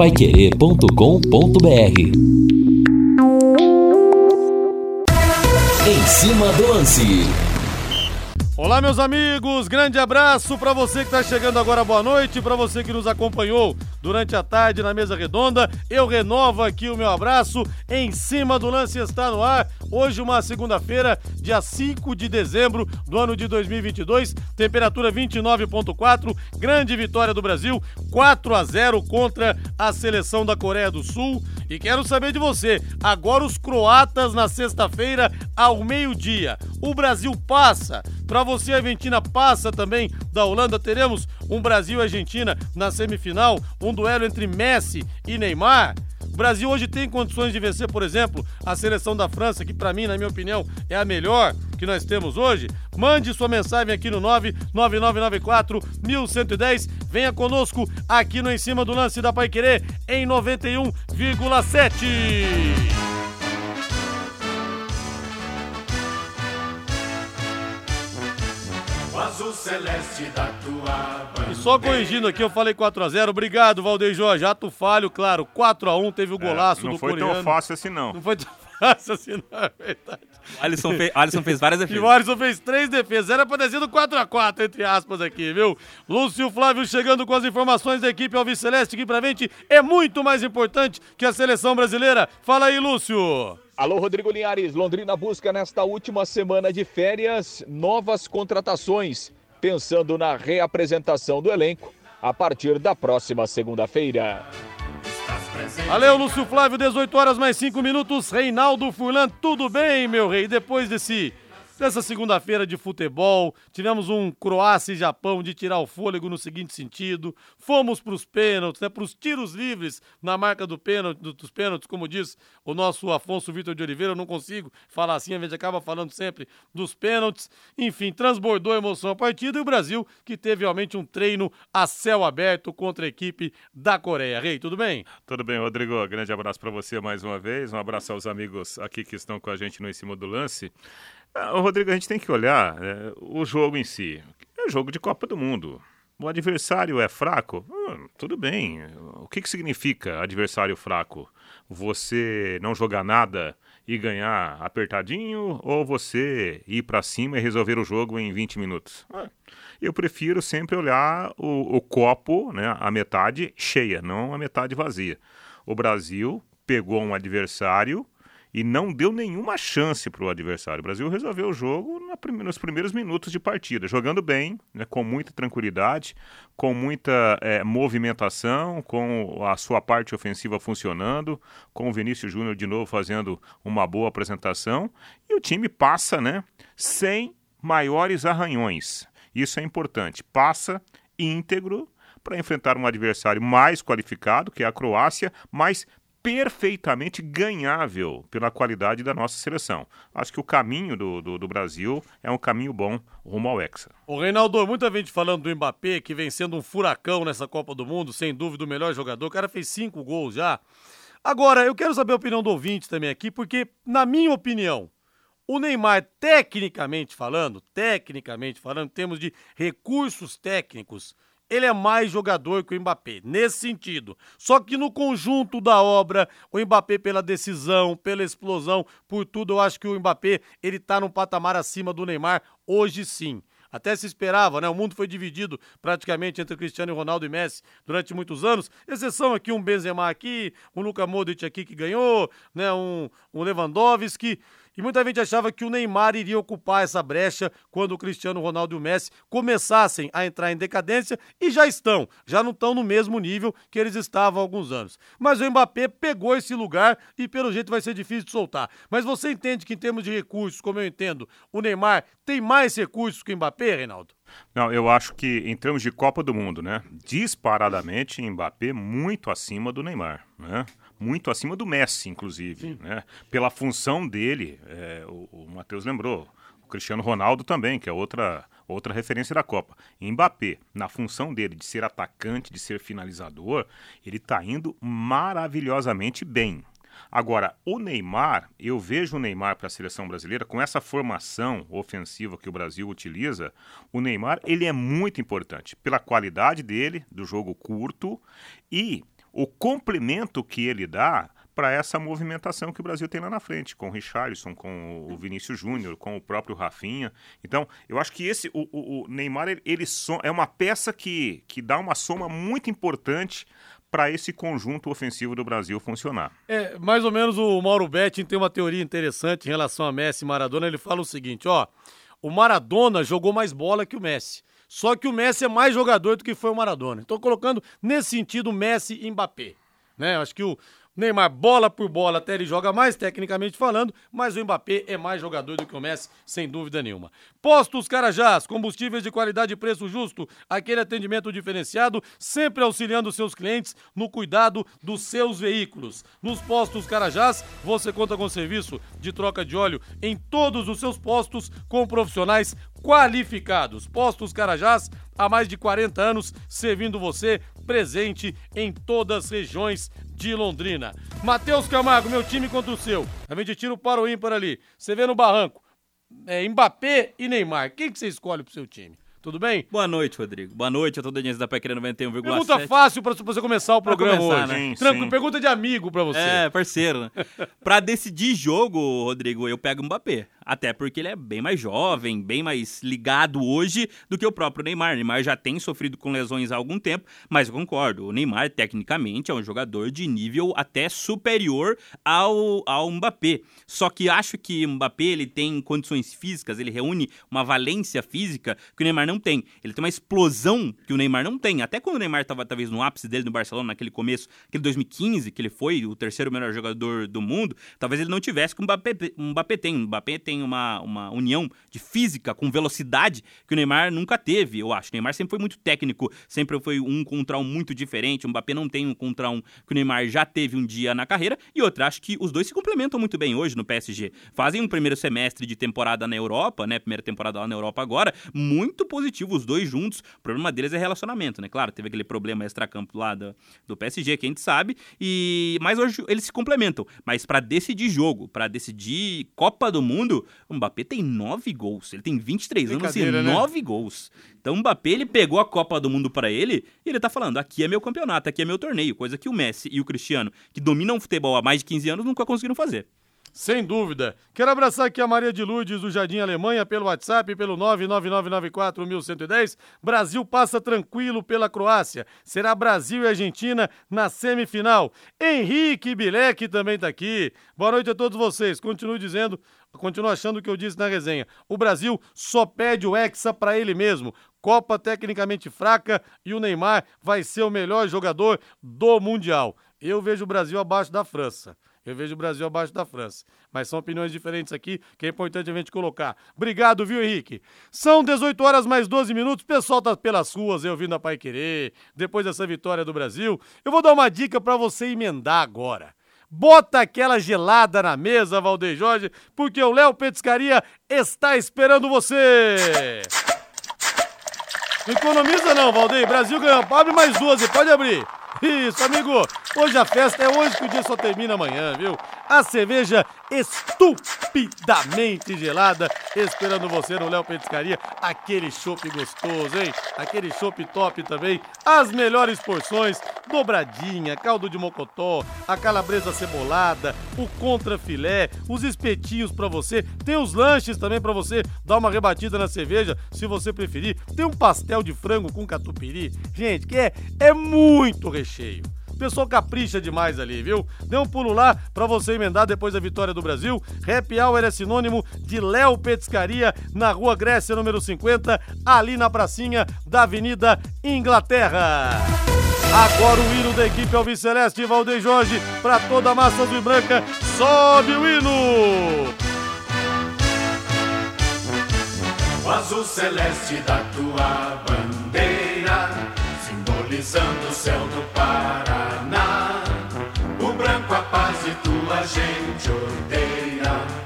paiquerê.com.br Em cima do lance. Olá, meus amigos, grande abraço para você que está chegando agora, boa noite, para você que nos acompanhou durante a tarde na mesa redonda. Eu renovo aqui o meu abraço. Em cima do lance está no ar. Hoje, uma segunda-feira, dia 5 de dezembro do ano de 2022. Temperatura 29,4. Grande vitória do Brasil, 4 a 0 contra a seleção da Coreia do Sul. E quero saber de você. Agora, os croatas na sexta-feira, ao meio-dia. O Brasil passa. Para você, a Argentina passa também da Holanda. Teremos um Brasil e Argentina na semifinal. Um duelo entre Messi e Neymar. Brasil hoje tem condições de vencer, por exemplo, a seleção da França, que para mim, na minha opinião, é a melhor que nós temos hoje. Mande sua mensagem aqui no 99994 1110. Venha conosco aqui no Em Cima do Lance da Pai Querer em 91,7. Azul celeste da tua bandeira. E só corrigindo aqui, eu falei 4x0. Obrigado, Valdeir Jorge. Ato falho, claro. 4x1 teve o é, golaço é, do coreano. Não foi tão fácil assim, não. Não foi tão não, é verdade. Alisson, fez, Alisson fez várias defesas. E o Alisson fez três defesas. Era pra ter sido 4x4, entre aspas, aqui, viu? Lúcio Flávio chegando com as informações da equipe Alves Celeste, que pra gente é muito mais importante que a seleção brasileira. Fala aí, Lúcio. Alô, Rodrigo Linhares. Londrina busca nesta última semana de férias novas contratações, pensando na reapresentação do elenco a partir da próxima segunda-feira. Valeu, Lúcio Flávio, 18 horas mais 5 minutos. Reinaldo Furlan, tudo bem, meu rei? Depois desse Nessa segunda-feira de futebol, tivemos um Croácia e Japão de tirar o fôlego no seguinte sentido. Fomos para os pênaltis, né, para os tiros livres na marca do pênalti, dos pênaltis, como diz o nosso Afonso Vitor de Oliveira. Eu não consigo falar assim, a gente acaba falando sempre dos pênaltis. Enfim, transbordou a emoção a partida e o Brasil, que teve realmente um treino a céu aberto contra a equipe da Coreia. Rei, tudo bem? Tudo bem, Rodrigo. Grande abraço para você mais uma vez. Um abraço aos amigos aqui que estão com a gente no Em Cima do Lance. Ah, Rodrigo, a gente tem que olhar é, o jogo em si. É jogo de Copa do Mundo. O adversário é fraco? Hum, tudo bem. O que, que significa adversário fraco? Você não jogar nada e ganhar apertadinho ou você ir para cima e resolver o jogo em 20 minutos? Ah, eu prefiro sempre olhar o, o copo, né, a metade cheia, não a metade vazia. O Brasil pegou um adversário e não deu nenhuma chance para o adversário. O Brasil resolveu o jogo nos primeiros minutos de partida, jogando bem, né, com muita tranquilidade, com muita é, movimentação, com a sua parte ofensiva funcionando, com o Vinícius Júnior de novo fazendo uma boa apresentação e o time passa, né, sem maiores arranhões. Isso é importante. Passa íntegro para enfrentar um adversário mais qualificado, que é a Croácia, mas perfeitamente ganhável pela qualidade da nossa seleção. Acho que o caminho do, do, do, Brasil é um caminho bom rumo ao Hexa. O Reinaldo, muita gente falando do Mbappé, que vem sendo um furacão nessa Copa do Mundo, sem dúvida o melhor jogador. O cara fez cinco gols já. Agora, eu quero saber a opinião do ouvinte também aqui, porque, na minha opinião, o Neymar, tecnicamente falando, tecnicamente falando, em termos de recursos técnicos, ele é mais jogador que o Mbappé, nesse sentido. Só que no conjunto da obra, o Mbappé pela decisão, pela explosão, por tudo, eu acho que o Mbappé, ele tá num patamar acima do Neymar, hoje sim. Até se esperava, né? O mundo foi dividido praticamente entre Cristiano Ronaldo e Messi durante muitos anos. Exceção aqui um Benzema aqui, um Luka Modric aqui que ganhou, né? Um, um Lewandowski. E muita gente achava que o Neymar iria ocupar essa brecha quando o Cristiano Ronaldo e o Messi começassem a entrar em decadência e já estão, já não estão no mesmo nível que eles estavam há alguns anos. Mas o Mbappé pegou esse lugar e pelo jeito vai ser difícil de soltar. Mas você entende que em termos de recursos, como eu entendo, o Neymar tem mais recursos que o Mbappé, Reinaldo? Não, eu acho que em termos de Copa do Mundo, né, disparadamente Mbappé muito acima do Neymar, né? Muito acima do Messi, inclusive, né? Pela função dele, é, o, o Matheus lembrou, o Cristiano Ronaldo também, que é outra outra referência da Copa. Mbappé, na função dele de ser atacante, de ser finalizador, ele está indo maravilhosamente bem. Agora, o Neymar, eu vejo o Neymar para a seleção brasileira com essa formação ofensiva que o Brasil utiliza. O Neymar, ele é muito importante pela qualidade dele, do jogo curto e o complemento que ele dá para essa movimentação que o Brasil tem lá na frente, com o Richarlison, com o Vinícius Júnior, com o próprio Rafinha. Então, eu acho que esse o, o, Neymar ele, ele é uma peça que, que dá uma soma muito importante para esse conjunto ofensivo do Brasil funcionar. É, mais ou menos o Mauro Betting tem uma teoria interessante em relação a Messi e Maradona. Ele fala o seguinte, ó, o Maradona jogou mais bola que o Messi. Só que o Messi é mais jogador do que foi o Maradona. Estou colocando nesse sentido Messi e Mbappé. Né? Acho que o, Neymar, bola por bola, até ele joga mais, tecnicamente falando, mas o Mbappé é mais jogador do que o Messi, sem dúvida nenhuma. Postos Carajás, combustíveis de qualidade e preço justo, aquele atendimento diferenciado, sempre auxiliando seus clientes no cuidado dos seus veículos. Nos Postos Carajás, você conta com serviço de troca de óleo em todos os seus postos com profissionais qualificados. Postos Carajás, há mais de 40 anos, servindo você presente em todas as regiões de Londrina. Matheus Camargo, meu time contra o seu. A gente tira o para o ímpar ali. Você vê no barranco. É, Mbappé e Neymar. Quem que você escolhe pro seu time? Tudo bem? Boa noite, Rodrigo. Boa noite a toda a gente da PEC 91,7. Pergunta fácil pra você começar o programa começar, hoje. né? Tranquilo, pergunta de amigo pra você. É, parceiro, né? pra decidir jogo, Rodrigo, eu pego o Mbappé. Até porque ele é bem mais jovem, bem mais ligado hoje do que o próprio Neymar. O Neymar já tem sofrido com lesões há algum tempo, mas eu concordo. O Neymar, tecnicamente, é um jogador de nível até superior ao, ao Mbappé. Só que acho que o Mbappé ele tem condições físicas, ele reúne uma valência física que o Neymar não tem. Ele tem uma explosão que o Neymar não tem. Até quando o Neymar estava talvez no ápice dele no Barcelona, naquele começo, aquele 2015, que ele foi o terceiro melhor jogador do mundo, talvez ele não tivesse que o Mbappé, o Mbappé tem. O Mbappé tem uma, uma união de física com velocidade que o Neymar nunca teve, eu acho. O Neymar sempre foi muito técnico, sempre foi um contra um muito diferente. O Mbappé não tem um contra um que o Neymar já teve um dia na carreira. E outra, acho que os dois se complementam muito bem hoje no PSG. Fazem um primeiro semestre de temporada na Europa, né? Primeira temporada lá na Europa agora, muito positivo, os dois juntos. O problema deles é relacionamento, né? Claro, teve aquele problema extracampo lá do, do PSG, que a gente sabe. E mas hoje eles se complementam. Mas para decidir jogo, para decidir Copa do Mundo, o Mbappé tem nove gols. Ele tem 23 anos e né? nove gols. Então o Mbappé, ele pegou a Copa do Mundo para ele e ele tá falando, aqui é meu campeonato, aqui é meu torneio. Coisa que o Messi e o Cristiano, que dominam o futebol há mais de 15 anos, nunca conseguiram fazer. Sem dúvida. Quero abraçar aqui a Maria de Lourdes do Jardim Alemanha pelo WhatsApp, pelo 999941110. Brasil passa tranquilo pela Croácia. Será Brasil e Argentina na semifinal. Henrique Bilek também tá aqui. Boa noite a todos vocês. Continuo dizendo, continuo achando o que eu disse na resenha. O Brasil só pede o Hexa para ele mesmo. Copa tecnicamente fraca e o Neymar vai ser o melhor jogador do Mundial. Eu vejo o Brasil abaixo da França. Eu vejo o Brasil abaixo da França. Mas são opiniões diferentes aqui, que é importante a gente colocar. Obrigado, viu, Henrique? São 18 horas mais 12 minutos. O pessoal tá pelas ruas, eu vindo a Pai Querer, depois dessa vitória do Brasil. Eu vou dar uma dica para você emendar agora. Bota aquela gelada na mesa, Valdeir Jorge, porque o Léo Petiscaria está esperando você. Economiza não, Valdeir. Brasil ganhou. Abre mais duas e pode abrir. Isso, amigo. Hoje a festa é hoje que o dia só termina amanhã, viu? A cerveja estupidamente gelada, esperando você no Léo Petiscaria. Aquele chopp gostoso, hein? Aquele chopp top também. As melhores porções, dobradinha, caldo de mocotó, a calabresa cebolada, o contra filé, os espetinhos pra você. Tem os lanches também pra você dar uma rebatida na cerveja, se você preferir. Tem um pastel de frango com catupiry. Gente, que é, é muito recheio. Pessoal capricha demais ali, viu? Dê um pulo lá pra você emendar depois da vitória do Brasil. Happy Hour é sinônimo de Léo Petiscaria, na Rua Grécia, número 50, ali na pracinha da Avenida Inglaterra. Agora o hino da equipe Alves Celeste, Valdeir Jorge, pra toda a massa azul e branca. Sobe o hino! O azul celeste da tua bandeira, simbolizando o céu do Paraná. O branco a paz e tua gente odeia.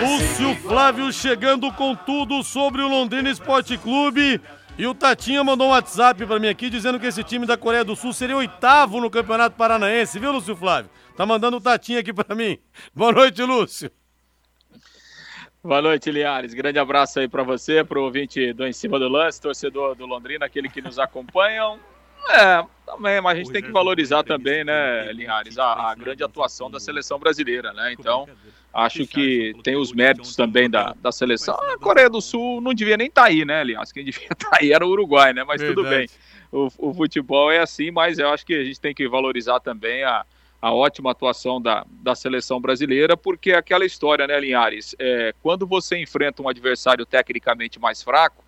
Lúcio Flávio chegando com tudo sobre o Londrina Esporte Clube. E o Tatinha mandou um WhatsApp pra mim aqui dizendo que esse time da Coreia do Sul seria oitavo no Campeonato Paranaense, viu, Lúcio Flávio? Tá mandando o Tatinha aqui pra mim. Boa noite, Lúcio. Boa noite, Liares. Grande abraço aí para você, para o ouvinte do Em Cima do Lance, torcedor do Londrina, aquele que nos acompanham. É, Também, mas a gente tem que valorizar também, né, Linhares, a, a grande atuação da seleção brasileira, né? Então, acho que tem os méritos também da, da seleção. A Coreia do Sul não devia nem estar tá aí, né, aliás? Quem devia estar tá aí era o Uruguai, né? Mas tudo bem. O, o futebol é assim, mas eu acho que a gente tem que valorizar também a, a ótima atuação da, da seleção brasileira, porque é aquela história, né, Linhares? É, quando você enfrenta um adversário tecnicamente mais fraco,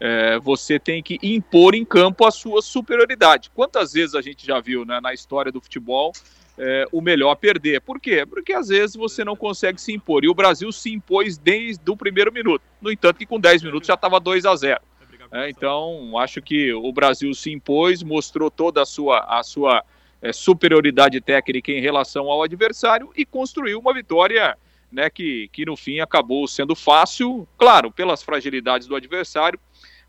é, você tem que impor em campo a sua superioridade. Quantas vezes a gente já viu né, na história do futebol é, o melhor perder? Por quê? Porque às vezes você não consegue se impor. E o Brasil se impôs desde o primeiro minuto. No entanto, que com 10 minutos já estava 2 a 0. É, então, acho que o Brasil se impôs, mostrou toda a sua, a sua é, superioridade técnica em relação ao adversário e construiu uma vitória né, que, que no fim acabou sendo fácil, claro, pelas fragilidades do adversário,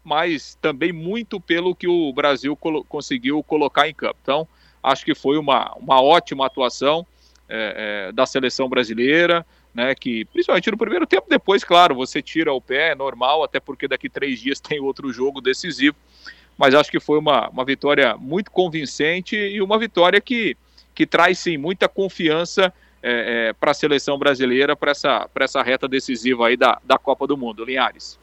mas também muito pelo que o Brasil conseguiu colocar em campo. Então, acho que foi uma, uma ótima atuação é, é, da seleção brasileira, né, que principalmente no primeiro tempo, depois, claro, você tira o pé, é normal, até porque daqui três dias tem outro jogo decisivo, mas acho que foi uma, uma vitória muito convincente e uma vitória que, que traz, sim, muita confiança é, é, para a seleção brasileira, para essa, essa reta decisiva aí da, da Copa do Mundo. Linhares.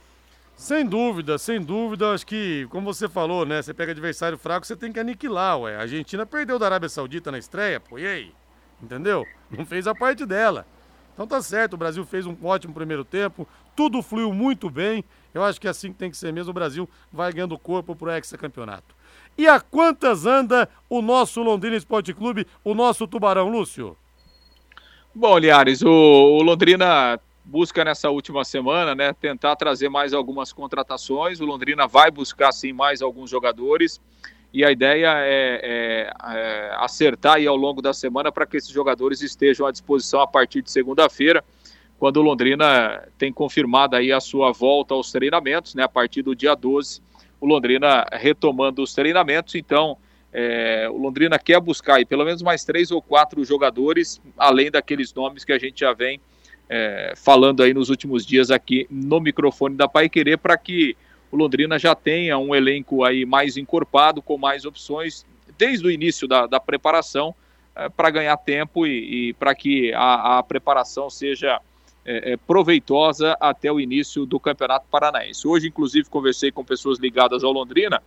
Sem dúvida, sem dúvida. Acho que, como você falou, né? Você pega adversário fraco, você tem que aniquilar, ué. A Argentina perdeu da Arábia Saudita na estreia, pô, e aí? Entendeu? Não fez a parte dela. Então tá certo, o Brasil fez um ótimo primeiro tempo, tudo fluiu muito bem. Eu acho que é assim que tem que ser mesmo. O Brasil vai ganhando corpo pro hexacampeonato. E a quantas anda o nosso Londrina Esporte Clube, o nosso Tubarão, Lúcio? Bom, Liares, o, o Londrina busca nessa última semana, né, tentar trazer mais algumas contratações. O Londrina vai buscar sim mais alguns jogadores e a ideia é, é, é acertar aí ao longo da semana para que esses jogadores estejam à disposição a partir de segunda-feira, quando o Londrina tem confirmado aí a sua volta aos treinamentos, né, a partir do dia 12, o Londrina retomando os treinamentos, então é, o Londrina quer buscar aí pelo menos mais três ou quatro jogadores, além daqueles nomes que a gente já vem é, falando aí nos últimos dias aqui no microfone da Pai Querer para que o Londrina já tenha um elenco aí mais encorpado, com mais opções, desde o início da, da preparação, é, para ganhar tempo e, e para que a, a, preparação seja é, é, proveitosa até o início do Campeonato Paranaense. Hoje, inclusive, conversei com pessoas ligadas ao Londrina,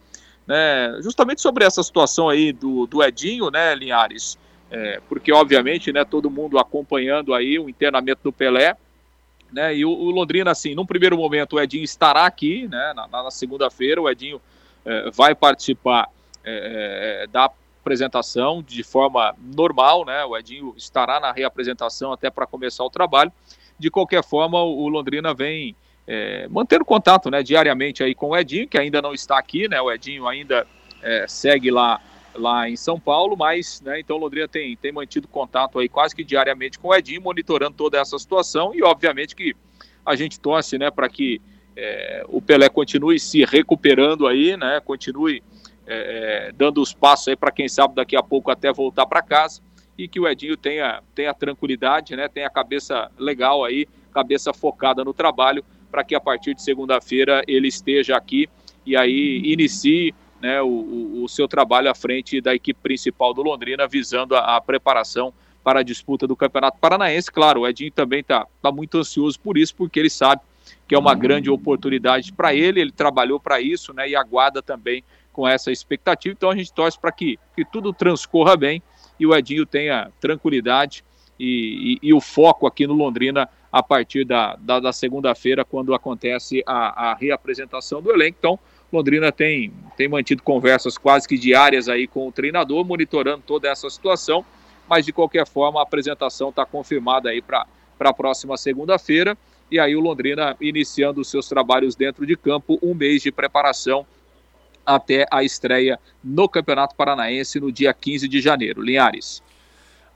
né, justamente sobre essa situação aí do, do Edinho, né, Linhares? é, porque obviamente, né, todo mundo acompanhando aí o internamento do Pelé, né, e o, o Londrina, assim, num primeiro momento o Edinho estará aqui, né, na, na segunda-feira, o Edinho é, vai participar é, é, da apresentação de forma normal, né, o Edinho estará na reapresentação até para começar o trabalho, de qualquer forma o, Londrina vem é, mantendo contato, né, diariamente aí com o Edinho, que ainda não está aqui, né, o Edinho ainda é, segue lá lá em São Paulo, mas né, então Londrina tem, tem mantido contato aí quase que diariamente com o Edinho, monitorando toda essa situação e obviamente que a gente torce né, para que é, o Pelé continue se recuperando aí, né, continue é, é dando os passos aí para quem sabe daqui a pouco até voltar para casa e que o Edinho tenha, tenha tranquilidade, né, tenha a cabeça legal aí, cabeça focada no trabalho, para que a partir de segunda-feira ele esteja aqui e aí inicie né, o, o, seu trabalho à frente da equipe principal do Londrina, visando a, a preparação para a disputa do Campeonato Paranaense. Claro, o Edinho também está tá muito ansioso por isso, porque ele sabe que é uma grande oportunidade para ele, ele trabalhou para isso né, e aguarda também com essa expectativa. Então a gente torce para que, que tudo transcorra bem e o Edinho tenha tranquilidade e, e, e o foco aqui no Londrina a partir da, da, da segunda-feira, quando acontece a, a reapresentação do elenco. Então, Londrina tem, tem mantido conversas quase que diárias aí com o treinador, monitorando toda essa situação, mas de qualquer forma a apresentação está confirmada aí para a próxima segunda-feira, e aí o Londrina iniciando os seus trabalhos dentro de campo, um mês de preparação até a estreia no Campeonato Paranaense no dia 15 de janeiro. Linhares.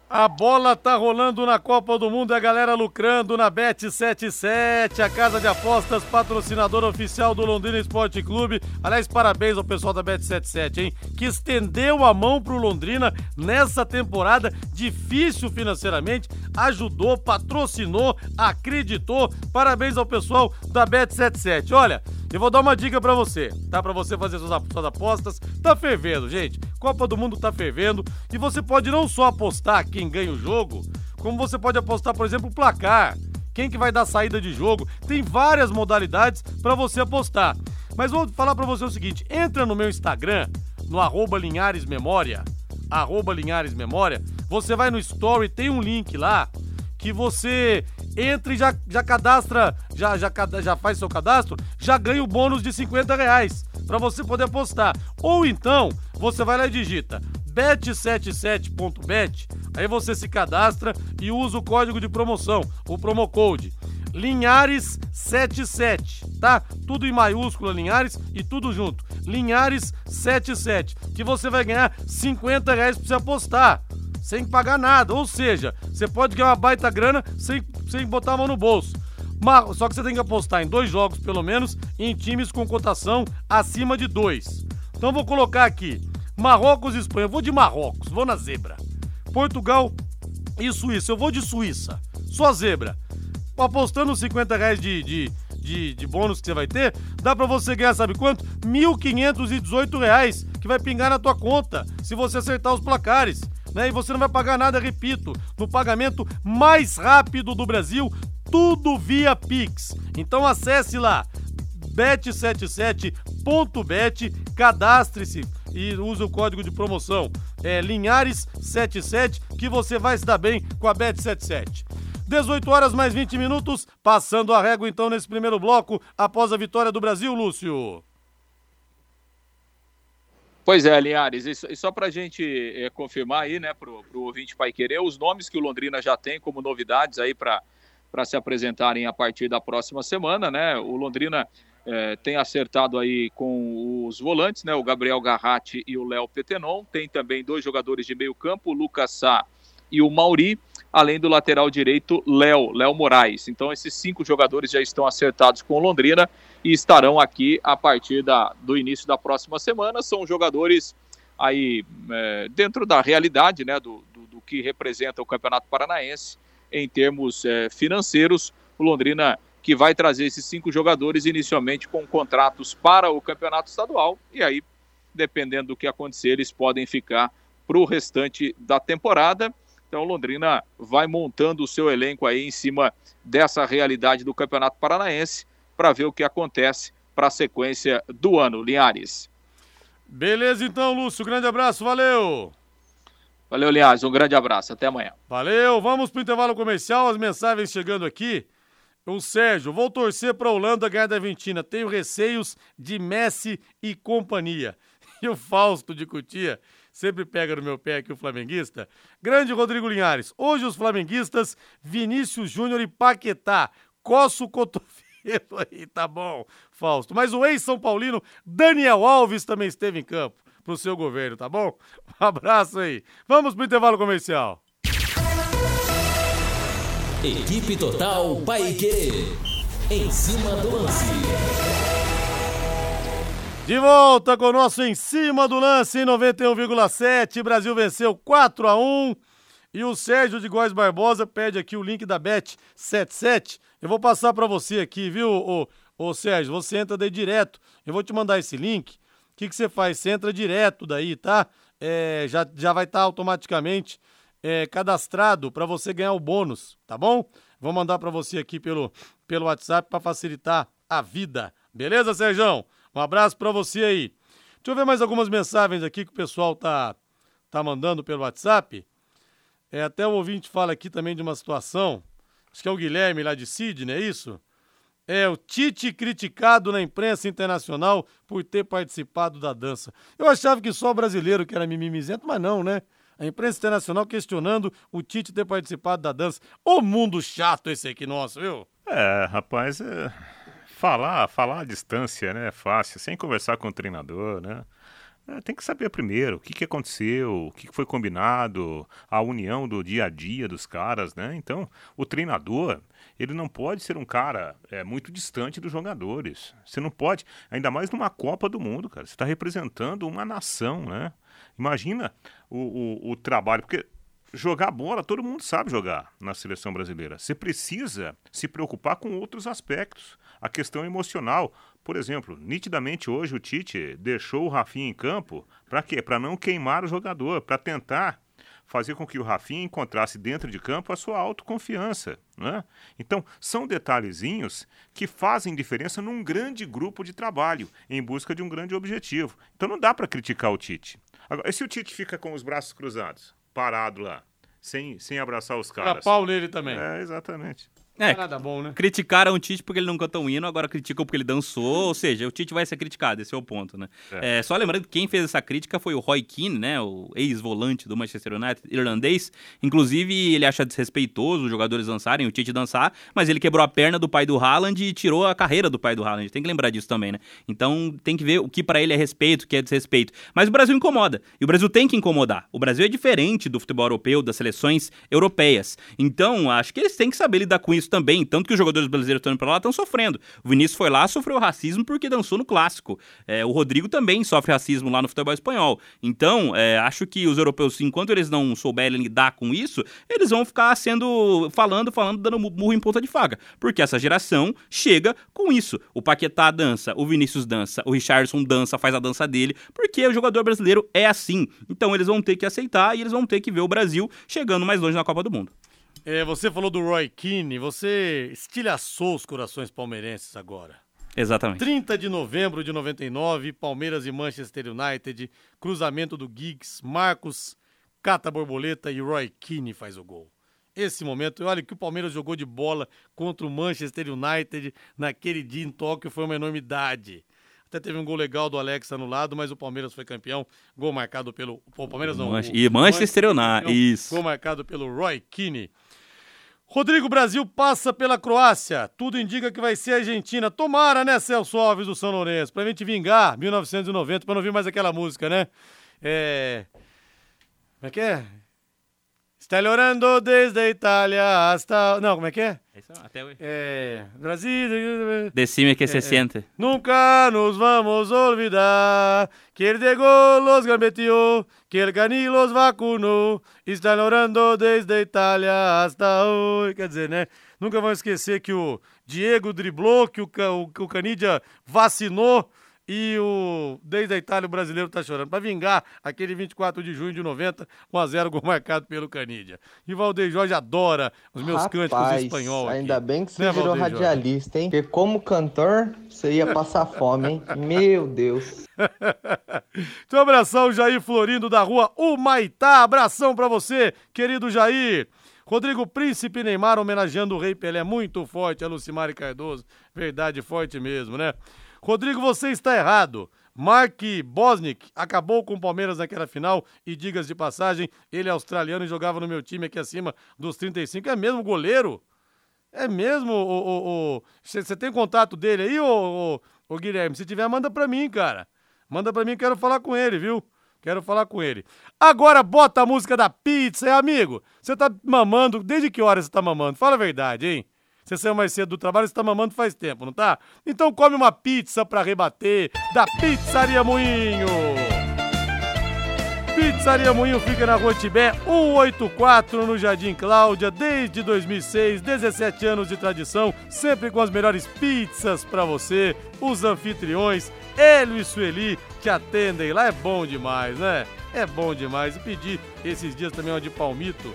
A bola tá rolando na Copa do Mundo, a galera lucrando na Bet77, a casa de apostas patrocinadora oficial do Londrina Esporte Clube. Aliás, parabéns ao pessoal da Bet77, hein? Que estendeu a mão pro Londrina nessa temporada difícil financeiramente, ajudou, patrocinou, acreditou. Parabéns ao pessoal da Bet77. Olha, eu vou dar uma dica para você, tá? Para você fazer suas, suas apostas. Tá fervendo, gente. Copa do Mundo tá fervendo e você pode não só apostar quem ganha o jogo, como você pode apostar, por exemplo, o placar. Quem que vai dar saída de jogo? Tem várias modalidades para você apostar. Mas vou falar para você o seguinte: entra no meu Instagram, no arroba Linhares Memória, arroba Linhares Memória, você vai no Story, tem um link lá que você entra e já, já cadastra, já, já, já faz seu cadastro, já ganha o bônus de 50 reais para você poder apostar. Ou então, você vai lá e digita bet77.bet, aí você se cadastra e usa o código de promoção, o promo code Linhares77, tá? Tudo em maiúscula Linhares e tudo junto. Linhares77, que você vai ganhar 50 reais pra você apostar, sem pagar nada. Ou seja, você pode ganhar uma baita grana sem, sem botar a mão no bolso. Mas, só que você tem que apostar em dois jogos, pelo menos, em times com cotação acima de dois. Então vou colocar aqui: Marrocos e Espanha. Eu vou de Marrocos, vou na zebra. Portugal e Suíça. Eu vou de Suíça. Só zebra apostando 50 reais de, de, de, de bônus que você vai ter, dá para você ganhar, sabe quanto? 1.518 reais que vai pingar na tua conta se você acertar os placares. Né? E você não vai pagar nada, repito, no pagamento mais rápido do Brasil, tudo via Pix. Então acesse lá bet77.bet, cadastre-se e use o código de promoção é, Linhares77 que você vai se dar bem com a Bet77. 18 horas mais 20 minutos, passando a régua então nesse primeiro bloco, após a vitória do Brasil, Lúcio. Pois é, Linhares, e só para a gente é, confirmar aí, né, para o ouvinte Pai Querer, os nomes que o Londrina já tem como novidades aí para se apresentarem a partir da próxima semana, né? O Londrina é, tem acertado aí com os volantes, né? O Gabriel Garratti e o Léo Petenon. Tem também dois jogadores de meio campo, o Lucas Sá e o Mauri além do lateral direito Léo, Léo Moraes. Então esses cinco jogadores já estão acertados com Londrina e estarão aqui a partir da, do início da próxima semana. São jogadores aí é, dentro da realidade, né, do, do, do, que representa o Campeonato Paranaense em termos é, financeiros. O Londrina que vai trazer esses cinco jogadores inicialmente com contratos para o Campeonato Estadual e aí, dependendo do que acontecer, eles podem ficar para o restante da temporada. Então Londrina vai montando o seu elenco aí em cima dessa realidade do Campeonato Paranaense para ver o que acontece para a sequência do ano, Linhares. Beleza então, Lúcio, grande abraço, valeu. Valeu, Linhares, um grande abraço, até amanhã. Valeu, vamos para o intervalo comercial, as mensagens chegando aqui. O Sérgio, vou torcer para a Holanda ganhar da Argentina. Tenho receios de Messi e companhia. E o Fausto de Cutia sempre pega no meu pé aqui o flamenguista. Grande Rodrigo Linhares. Hoje os flamenguistas, Vinícius Júnior e Paquetá. Coça o cotovelo aí, tá bom, Fausto. Mas o ex-São Paulino, Daniel Alves, também esteve em campo pro seu governo, tá bom? Um abraço aí. Vamos pro intervalo comercial. Equipe Total Paique. Em cima do lance. De volta com o nosso Em Cima do Lance em 91,7. Brasil venceu 4 a 1 E o Sérgio de Góes Barbosa pede aqui o link da Bet77. Eu vou passar para você aqui, viu, ô, ô, Sérgio? Você entra daí direto. Eu vou te mandar esse link. O que, que você faz? Você entra direto daí, tá? É, já, já vai estar tá automaticamente é, cadastrado para você ganhar o bônus, tá bom? Vou mandar para você aqui pelo, pelo WhatsApp para facilitar a vida. Beleza, Sérgio? Um abraço para você aí. Deixa eu ver mais algumas mensagens aqui que o pessoal tá, tá mandando pelo WhatsApp. É, até o ouvinte fala aqui também de uma situação. Acho que é o Guilherme lá de Sidney, é isso? É, o Tite criticado na imprensa internacional por ter participado da dança. Eu achava que só o brasileiro que era mimimizento, mas não, né? A imprensa internacional questionando o Tite ter participado da dança. Ô mundo chato esse aqui nosso, viu? É, rapaz, é falar, falar à distância, né? É fácil, sem conversar com o treinador, né? É, tem que saber primeiro o que, que aconteceu, o que, que foi combinado, a união do dia a dia dos caras, né? Então, o treinador, ele não pode ser um cara é, muito distante dos jogadores. Você não pode, ainda mais numa Copa do Mundo, cara. Você está representando uma nação, né? Imagina o, o, o trabalho, porque jogar bola, todo mundo sabe jogar na seleção brasileira. Você precisa se preocupar com outros aspectos. A questão emocional. Por exemplo, nitidamente hoje o Tite deixou o Rafinha em campo para quê? Para não queimar o jogador, para tentar fazer com que o Rafinha encontrasse dentro de campo a sua autoconfiança. Né? Então, são detalhezinhos que fazem diferença num grande grupo de trabalho, em busca de um grande objetivo. Então, não dá para criticar o Tite. Agora, e se o Tite fica com os braços cruzados, parado lá, sem, sem abraçar os caras? pau nele também. É, exatamente. É, é nada bom, né? criticaram o Tite porque ele não cantou um hino, agora criticam porque ele dançou, ou seja, o Tite vai ser criticado, esse é o ponto, né? É, só lembrando que quem fez essa crítica foi o Roy Keane, né, o ex-volante do Manchester United, irlandês, inclusive ele acha desrespeitoso os jogadores dançarem, o Tite dançar, mas ele quebrou a perna do pai do Haaland e tirou a carreira do pai do Haaland, tem que lembrar disso também, né? Então tem que ver o que pra ele é respeito, o que é desrespeito, mas o Brasil incomoda, e o Brasil tem que incomodar, o Brasil é diferente do futebol europeu, das seleções europeias, então acho que eles têm que saber lidar com isso também, tanto que os jogadores brasileiros estão indo pra lá estão sofrendo. O Vinícius foi lá, sofreu racismo porque dançou no clássico. É, o Rodrigo também sofre racismo lá no futebol espanhol. Então, é, acho que os europeus, enquanto eles não souberem lidar com isso, eles vão ficar sendo falando, falando, dando murro em ponta de faca. Porque essa geração chega com isso. O Paquetá dança, o Vinícius dança, o Richardson dança, faz a dança dele, porque o jogador brasileiro é assim. Então eles vão ter que aceitar e eles vão ter que ver o Brasil chegando mais longe na Copa do Mundo. É, você falou do Roy Keane, você estilhaçou os corações palmeirenses agora. Exatamente. 30 de novembro de 99, Palmeiras e Manchester United, cruzamento do Giggs, Marcos, cata borboleta e Roy Keane faz o gol. Esse momento, olha que o Palmeiras jogou de bola contra o Manchester United naquele dia em Tóquio foi uma enormidade. Até teve um gol legal do Alex anulado, mas o Palmeiras foi campeão. Gol marcado pelo. O Palmeiras não. E Manchester United, isso. Gol marcado pelo Roy Keane. Rodrigo Brasil passa pela Croácia. Tudo indica que vai ser a Argentina. Tomara, né, Celso Alves do São Lourenço? Pra gente vingar 1990, pra não vir mais aquela música, né? É. Como é que é? Está llorando desde a Itália hasta. Não, como é que é? Até hoje. É. Brasil. Decime que se siente. Nunca nos vamos olvidar que el Diego los gambeteó, que el Cani los vacunó, están orando desde a Itália hasta hoje. Quer dizer, né? Nunca vão esquecer que o Diego driblou, que o, o, que o Canidia vacinou e o desde a Itália o brasileiro tá chorando. Pra vingar aquele 24 de junho de 90, 1x0 gol marcado pelo Canidia. E Valdeir Jorge adora os meus cânticos em espanhol aqui. ainda bem que você Né, virou Valdeir Jorge? radialista, hein? Porque como cantor, você ia passar fome, hein? Meu Deus. Então, abração, Jair Florindo da rua Humaitá. Abração pra você, querido Jair. Rodrigo Príncipe Neymar homenageando o Rei Pelé. Muito forte, a Lucimari Cardoso. Verdade, forte mesmo, né? Rodrigo, você está errado. Mark Bosnick acabou com o Palmeiras naquela final e, digas de passagem, ele é australiano e jogava no meu time aqui acima dos 35. É mesmo goleiro? É mesmo, Você tem contato dele aí, ô, ô, ô, Guilherme? Se tiver, manda pra mim, cara. Manda pra mim, quero falar com ele, viu? Quero falar com ele. Agora bota a música da pizza, é amigo? Você tá mamando, desde que hora você tá mamando? Fala a verdade, hein? Você saiu mais cedo do trabalho, você tá mamando faz tempo, não tá? Então come uma pizza pra rebater da Pizzaria Moinho. Pizzaria Moinho fica na Rua Tibé, 184 no Jardim Cláudia, desde 2006, 17 anos de tradição, sempre com as melhores pizzas pra você. Os anfitriões, Hélio e Sueli, te atendem lá, é bom demais, né? É bom demais. E pedi esses dias também uma de palmito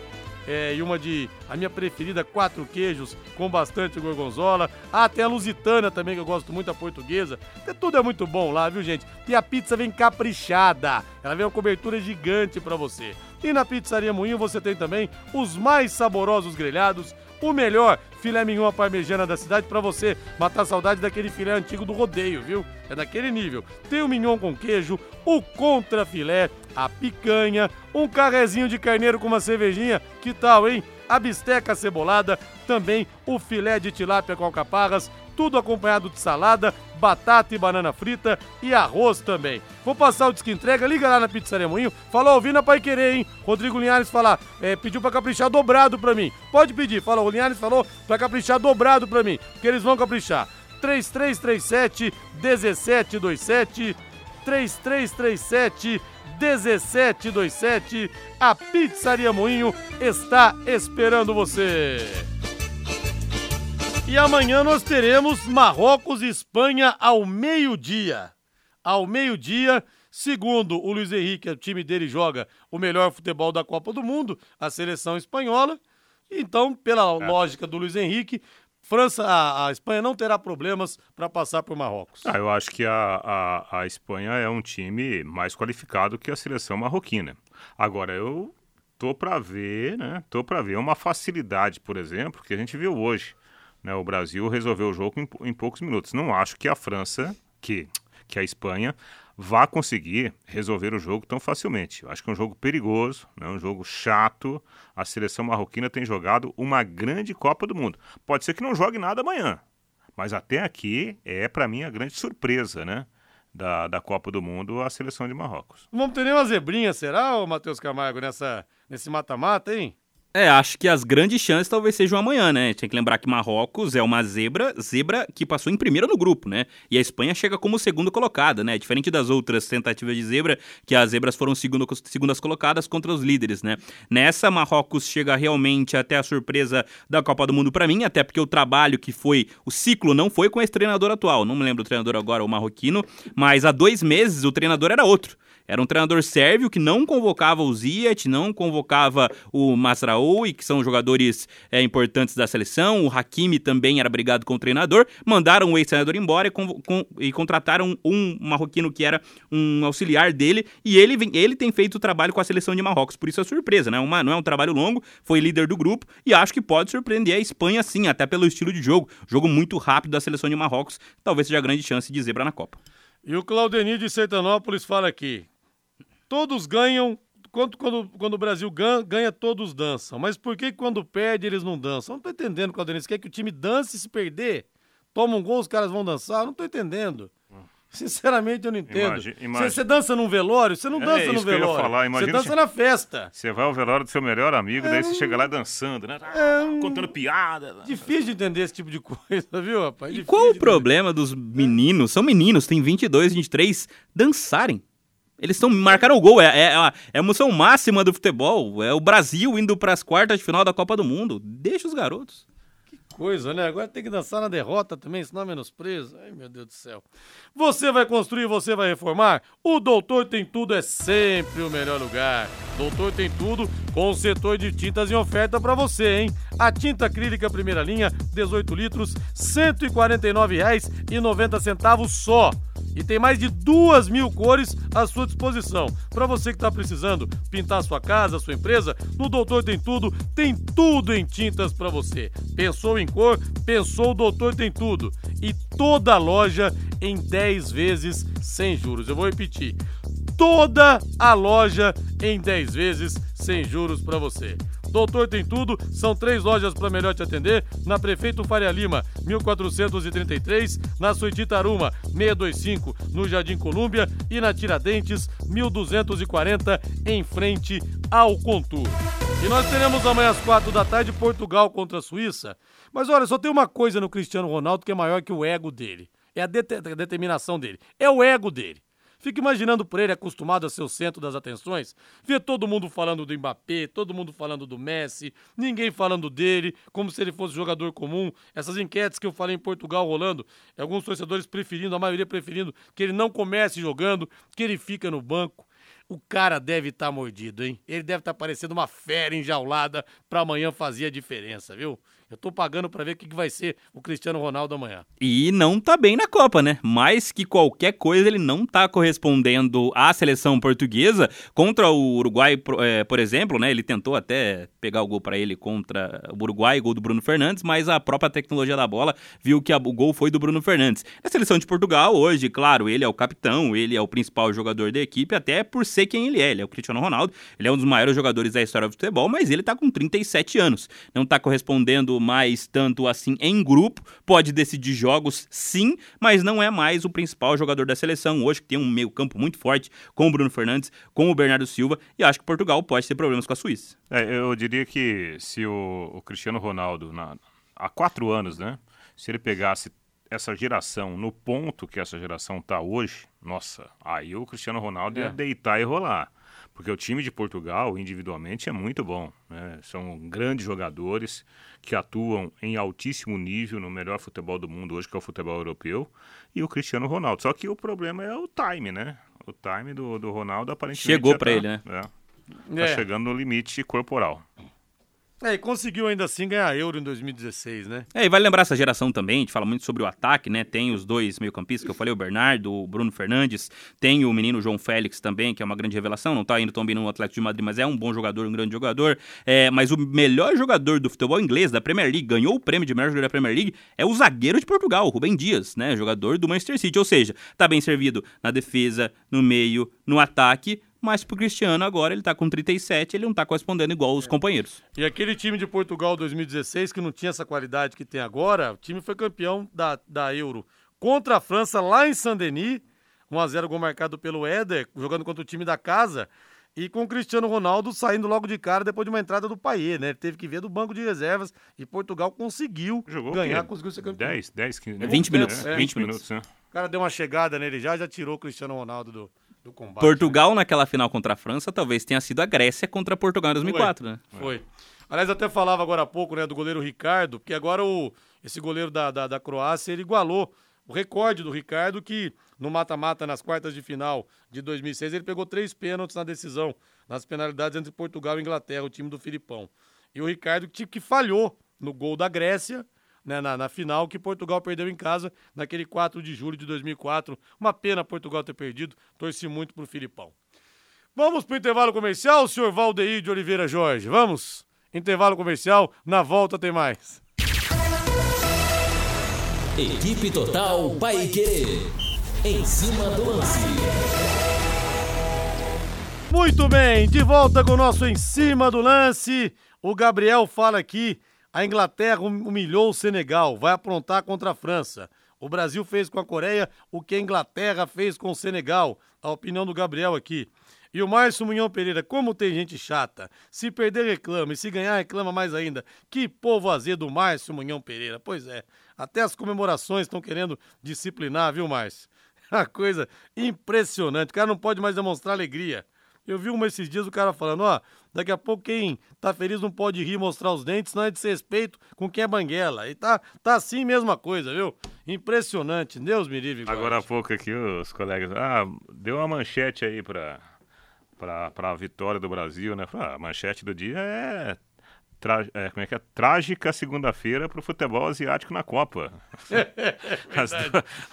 é, e uma de, a minha preferida, quatro queijos com bastante gorgonzola. Ah, tem a lusitana também, que eu gosto muito, a portuguesa. Tudo é muito bom lá, viu, gente? E a pizza vem caprichada. Ela vem uma cobertura gigante pra você. E na Pizzaria Moinho você tem também os mais saborosos grelhados, o melhor filé mignon à parmegiana da cidade pra você matar a saudade daquele filé antigo do rodeio, viu? É daquele nível. Tem o mignon com queijo, o contra filé, a picanha, um carrezinho de carneiro com uma cervejinha, que tal, hein? A bisteca cebolada, também o filé de tilápia com alcaparras, tudo acompanhado de salada, batata e banana frita e arroz também. Vou passar o disque entrega, liga lá na Pizzaria Moinho, falou ouvindo a Pai Querer, hein? Rodrigo Linhares falar, é, pediu pra caprichar dobrado pra mim. Pode pedir, fala, o Linhares falou pra caprichar dobrado pra mim, que eles vão caprichar. 3337 1727 3337 1727. A Pizzaria Moinho está esperando você. E amanhã nós teremos Marrocos e Espanha ao meio-dia. Ao meio-dia, segundo o Luiz Henrique, o time dele joga o melhor futebol da Copa do Mundo, a seleção espanhola. Então, pela É. lógica do Luiz Henrique, França, a, a Espanha não terá problemas para passar por Marrocos. Ah, eu acho que a, a, a Espanha é um time mais qualificado que a seleção marroquina. Agora, eu tô para ver, né? Tô para ver uma facilidade, por exemplo, que a gente viu hoje. Né? O Brasil resolveu o jogo em, em poucos minutos. Não acho que a França, que, que a Espanha, vá conseguir resolver o jogo tão facilmente. Eu acho que é um jogo perigoso, né? um jogo chato. A seleção marroquina tem jogado uma grande Copa do Mundo. Pode ser que não jogue nada amanhã, mas até aqui é, para mim, a grande surpresa, né? Da, da Copa do Mundo, a seleção de Marrocos. Não Vamos ter nenhuma zebrinha, será, Matheus Camargo, nessa, nesse mata-mata, hein? É, acho que as grandes chances talvez sejam amanhã, né? Tem que lembrar que Marrocos é uma zebra, zebra que passou em primeiro no grupo, né? E a Espanha chega como segunda colocada, né? Diferente das outras tentativas de zebra, que as zebras foram segundo, segundas colocadas contra os líderes, né? Nessa, Marrocos chega realmente até a surpresa da Copa do Mundo pra mim, até porque o trabalho que foi, o ciclo não foi com esse treinador atual, não me lembro o treinador agora, o marroquino, mas há dois meses o treinador era outro. Era um treinador sérvio que não convocava o Ziyech, não convocava o Masraoui, que são jogadores é, importantes da seleção. O Hakimi também era brigado com o treinador. Mandaram o ex-treinador embora e, com- e contrataram um marroquino que era um auxiliar dele. E ele, ele tem feito o trabalho com a seleção de Marrocos. Por isso é surpresa, né? Uma, não é um trabalho longo, foi líder do grupo e acho que pode surpreender a Espanha sim, até pelo estilo de jogo. Jogo muito rápido da seleção de Marrocos. Talvez seja a grande chance de zebra na Copa. E o Claudenir de Sertanópolis fala aqui: todos ganham. Quando, quando, quando o Brasil ganha, ganha, todos dançam. Mas por que quando perde eles não dançam? Eu não tô entendendo. Você quer que o time dance e se perder? Toma um gol, os caras vão dançar? Eu não tô entendendo. Sinceramente, eu não entendo. Você, dança num velório? Você não É dança no isso que eu ia velório. falar, Você dança se- na festa. Você vai ao velório do seu melhor amigo, daí você chega lá dançando, né? Ah, Contando piada. Difícil de entender esse tipo de coisa, viu, rapaz? E Difícil qual de o entender. problema dos meninos? São meninos, têm 22, 23, dançarem. Eles estão marcaram o gol, é, é, é a emoção máxima do futebol. É o Brasil indo para as quartas de final da Copa do Mundo. Deixa os garotos. Coisa, né? Agora tem que dançar na derrota também, senão é menosprezo. Ai, meu Deus do céu. Você vai construir, você vai reformar? O Doutor Tem Tudo é sempre o melhor lugar. Doutor Tem Tudo com o setor de tintas em oferta para você, hein? A tinta acrílica primeira linha, 18 litros, R$ 149,90 só. E tem mais de duas mil cores à sua disposição. Para você que está precisando pintar sua casa, sua empresa, no Doutor Tem Tudo, tem tudo em tintas para você. Pensou em cor? Pensou o Doutor Tem Tudo. E toda a loja em 10 vezes sem juros. Eu vou repetir. Toda a loja em 10 vezes sem juros para você. Doutor Tem Tudo, são três lojas para melhor te atender. Na Prefeito Faria Lima, 1433, na Suíte Aruma, 625, no Jardim Colúmbia e na Tiradentes, 1240, em frente ao Contur. E nós teremos amanhã às quatro da tarde Portugal contra a Suíça. Mas olha, só tem uma coisa no Cristiano Ronaldo que é maior que o ego dele. É a, a determinação dele. É o ego dele. Fico imaginando por ele, acostumado a ser o centro das atenções, ver todo mundo falando do Mbappé, todo mundo falando do Messi, ninguém falando dele, como se ele fosse jogador comum. Essas enquetes que eu falei em Portugal rolando, alguns torcedores preferindo, a maioria preferindo que ele não comece jogando, que ele fica no banco. O cara deve estar mordido, hein? Ele deve estar parecendo uma fera enjaulada pra amanhã fazer a diferença, viu? Eu tô pagando pra ver o que, que vai ser o Cristiano Ronaldo amanhã. E não tá bem na Copa, né? Mais que qualquer coisa, ele não tá correspondendo à seleção portuguesa. Contra o Uruguai, por, é, exemplo, né? Ele tentou até pegar o gol para ele contra o Uruguai, gol do Bruno Fernandes, mas a própria tecnologia da bola viu que o gol foi do Bruno Fernandes. Na seleção de Portugal, hoje, claro, ele é o capitão, ele é o principal jogador da equipe, até por ser quem ele é. Ele é o Cristiano Ronaldo, ele é um dos maiores jogadores da história do futebol, mas ele tá com 37 anos. Não tá correspondendo mais tanto assim em grupo, pode decidir jogos sim, mas não é mais o principal jogador da seleção hoje, que tem um meio campo muito forte com o Bruno Fernandes, com o Bernardo Silva, e acho que Portugal pode ter problemas com a Suíça. É, eu diria que se o, o Cristiano Ronaldo, na, há quatro anos, né, se ele pegasse essa geração no ponto que essa geração está hoje, nossa, aí o Cristiano Ronaldo É. ia deitar e rolar. Porque o time de Portugal, individualmente, é muito bom. né? São grandes jogadores que atuam em altíssimo nível no melhor futebol do mundo hoje, que é o futebol europeu, e o Cristiano Ronaldo. Só que o problema é o time, né? O time do, do Ronaldo aparentemente. Chegou pra tá- ele, né? É, tá É. chegando no limite corporal. É, e conseguiu ainda assim ganhar euro em 2016, né? É, e vale lembrar essa geração também, a gente fala muito sobre o ataque, né? Tem os dois meio-campistas que eu falei, o Bernardo, o Bruno Fernandes, tem o menino João Félix também, que é uma grande revelação, não tá indo tão bem no Atlético de Madrid, mas é um bom jogador, um grande jogador. É, mas o melhor jogador do futebol inglês, da Premier League, ganhou o prêmio de melhor jogador da Premier League, é o zagueiro de Portugal, Rubem Dias, né? Jogador do Manchester City, ou seja, tá bem servido na defesa, no meio, no ataque, mas pro Cristiano agora ele tá com 37, ele não tá correspondendo igual os companheiros. E aquele time de Portugal 2016, que não tinha essa qualidade que tem agora, o time foi campeão da, da Euro contra a França lá em Saint-Denis, 1x0 gol marcado pelo Éder, jogando contra o time da casa, e com o Cristiano Ronaldo saindo logo de cara depois de uma entrada do Paier, né? Ele teve que ver do banco de reservas e Portugal conseguiu Jogou ganhar, conseguiu ser campeão. 10, 10, 15, É 20 minutos, É, 20 20 minutos, né? O cara deu uma chegada nele já, já tirou o Cristiano Ronaldo do, do combate. Portugal naquela final contra a França talvez tenha sido a Grécia contra Portugal em 2004, né? Foi. Aliás, até falava agora há pouco, né, do goleiro Ricardo, porque agora o, esse goleiro da, da, da Croácia, ele igualou o recorde do Ricardo, que no mata-mata, nas quartas de final de 2006, ele pegou três pênaltis na decisão, nas penalidades entre Portugal e Inglaterra, o time do Filipão. E o Ricardo que, que falhou no gol da Grécia, né, na, na final, que Portugal perdeu em casa, naquele 4 de julho de 2004. Uma pena Portugal ter perdido, torci muito pro Filipão. Vamos pro intervalo comercial, senhor Valdeir de Oliveira Jorge. Vamos? Intervalo comercial, na volta tem mais. Equipe Total Paique. Em cima do lance. Muito bem, de volta com o nosso Em Cima do Lance. O Gabriel fala aqui, a Inglaterra hum- humilhou o Senegal, vai aprontar contra a França. O Brasil fez com a Coreia o que a Inglaterra fez com o Senegal. A opinião do Gabriel aqui. E o Márcio Munhão Pereira, como tem gente chata. Se perder, reclama. E se ganhar, reclama mais ainda. Que povo azedo, Márcio Munhão Pereira. Pois é, até as comemorações estão querendo disciplinar, viu, Márcio? Uma coisa impressionante. O cara não pode mais demonstrar alegria. Eu vi uma esses dias o cara falando, ó, daqui a pouco quem tá feliz não pode rir mostrar os dentes, não é desrespeito com quem é banguela. E tá, tá assim mesma coisa, viu? Impressionante. Deus me livre. guarde. Agora há pouco aqui os colegas. Ah, deu uma manchete aí pra, pra, pra vitória do Brasil, né? Ah, a manchete do dia é. tra- é, como é que é? Trágica segunda-feira pro futebol asiático na Copa. as,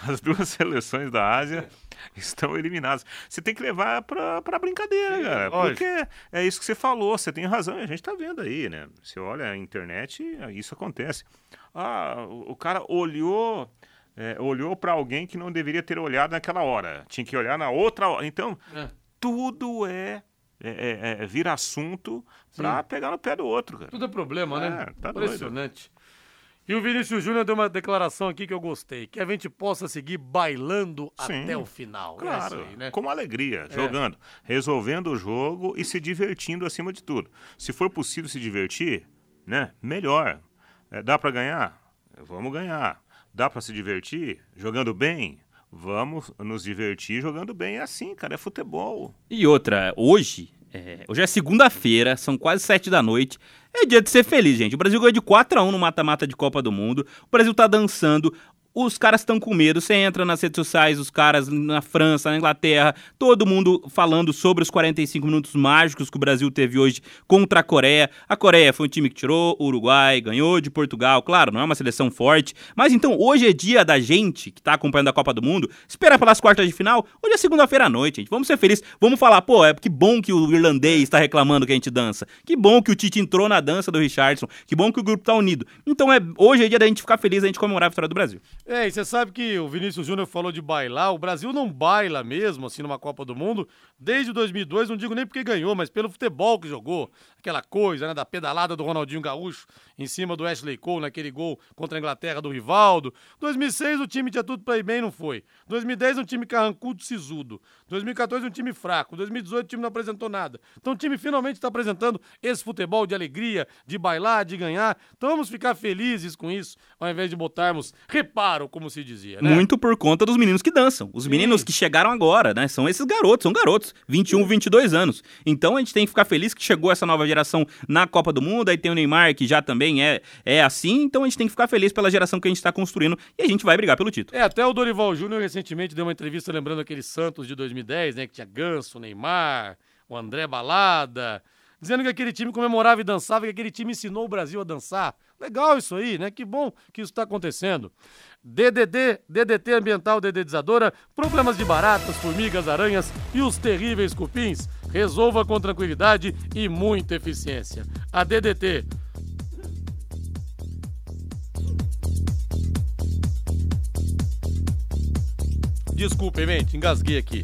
as duas seleções da Ásia estão eliminadas. Você tem que levar pra, pra brincadeira, cara. lógico. Porque é isso que você falou, você tem razão, e a gente tá vendo aí, né? Você olha a internet, isso acontece. Ah, o o cara olhou é, olhou para alguém que não deveria ter olhado naquela hora. Tinha que olhar na outra hora. Então, É. tudo é, é, é, é vira assunto para pegar no pé do outro, cara. Tudo é problema, né? É, tá doido. E o Vinícius Júnior deu uma declaração aqui que eu gostei, que a gente possa seguir bailando Sim, até o final. É Claro, isso aí, né? com alegria, jogando, resolvendo o jogo e se divertindo acima de tudo. Se for possível se divertir, né, melhor. É, dá para ganhar? Vamos ganhar. Dá para se divertir jogando bem? Vamos nos divertir jogando bem. É assim, cara, é futebol. E outra, hoje, é, hoje é segunda-feira, são quase sete da noite. É dia de ser feliz, gente. O Brasil ganhou de 4 a 1 no mata-mata de Copa do Mundo. O Brasil tá dançando. Os caras estão com medo. Você entra nas redes sociais, os caras na França, na Inglaterra, todo mundo falando sobre os 45 minutos mágicos que o Brasil teve hoje contra a Coreia. A Coreia foi um time que tirou o Uruguai, ganhou de Portugal. Claro, não é uma seleção forte. Mas então, hoje é dia da gente que tá acompanhando a Copa do Mundo, esperar pelas quartas de final. Hoje é segunda-feira à noite, gente. Vamos ser felizes. Vamos falar, pô, é que bom que o irlandês está reclamando que a gente dança. Que bom que o Tite entrou na dança do Richardson. Que bom que o grupo tá unido. Então, é, hoje é dia da gente ficar feliz, a gente comemorar a vitória do Brasil. É, e você sabe que o Vinícius Júnior falou de bailar. O Brasil não baila mesmo, assim, numa Copa do Mundo, desde 2002. Não digo nem porque ganhou, mas pelo futebol que jogou. Aquela coisa, né, da pedalada do Ronaldinho Gaúcho em cima do Ashley Cole, naquele gol contra a Inglaterra do Rivaldo. 2006 o time tinha tudo pra ir bem, não foi. 2010 um time carrancudo, sisudo. 2014 um time fraco. 2018 o time não apresentou nada. Então o time finalmente está apresentando esse futebol de alegria, de bailar, de ganhar. Então vamos ficar felizes com isso, ao invés de botarmos, repare como se dizia, né? Muito por conta dos meninos que dançam. Os meninos que chegaram agora, né? São esses garotos, são garotos, 21, 22 anos. Então a gente tem que ficar feliz que chegou essa nova geração na Copa do Mundo. Aí tem o Neymar, que já também é, é assim. Então a gente tem que ficar feliz pela geração que a gente está construindo e a gente vai brigar pelo título. É, até o Dorival Júnior recentemente deu uma entrevista lembrando aquele Santos de 2010, né? Que tinha Ganso, Neymar, o André Balada, dizendo que aquele time comemorava e dançava, que aquele time ensinou o Brasil a dançar. Legal isso aí, né? Que bom que isso está acontecendo. DDD, DDT ambiental dedetizadora, problemas de baratas, formigas, aranhas e os terríveis cupins. Resolva com tranquilidade e muita eficiência. A DDT Desculpem, gente, engasguei aqui.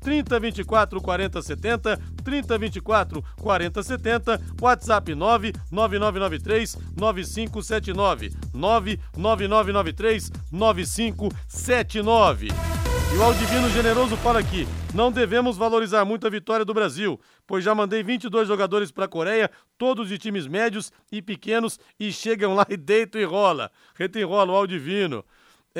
3024 4070 3024 4070 WhatsApp 99993 9579 99993 9579 e o Aldivino Generoso fala aqui: não devemos valorizar muito a vitória do Brasil, pois já mandei 22 jogadores para a Coreia, todos de times médios e pequenos, e chegam lá e deitam e rola. Reta e rola o Aldivino.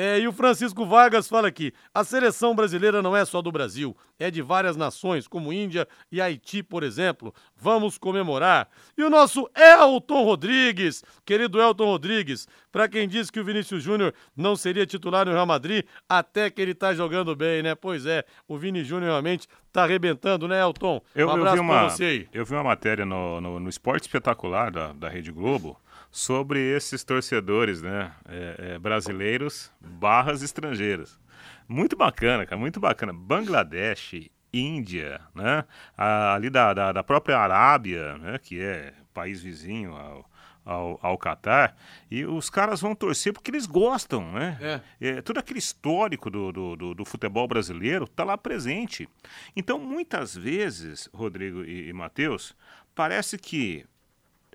É, e o Francisco Vargas fala aqui: a seleção brasileira não é só do Brasil, é de várias nações, como Índia e Haiti, por exemplo. Vamos comemorar. E o nosso Elton Rodrigues, querido Elton Rodrigues, para quem disse que o Vinícius Júnior não seria titular no Real Madrid, até que ele tá jogando bem, né? Pois é, o Vini Júnior realmente tá arrebentando, né, Elton? Eu, um eu abraço vi uma, você aí. Eu vi uma matéria no, no, no Esporte Espetacular da, da Rede Globo sobre esses torcedores né, é, é, brasileiros barras estrangeiros. Muito bacana, cara, muito bacana. Bangladesh, Índia, né, ali da, da, da própria Arábia, né, que é país vizinho ao, ao, ao Catar, e os caras vão torcer porque eles gostam, né? É. É, todo aquele histórico do, do, do, do futebol brasileiro está lá presente. Então, muitas vezes, Rodrigo e, e Matheus, parece que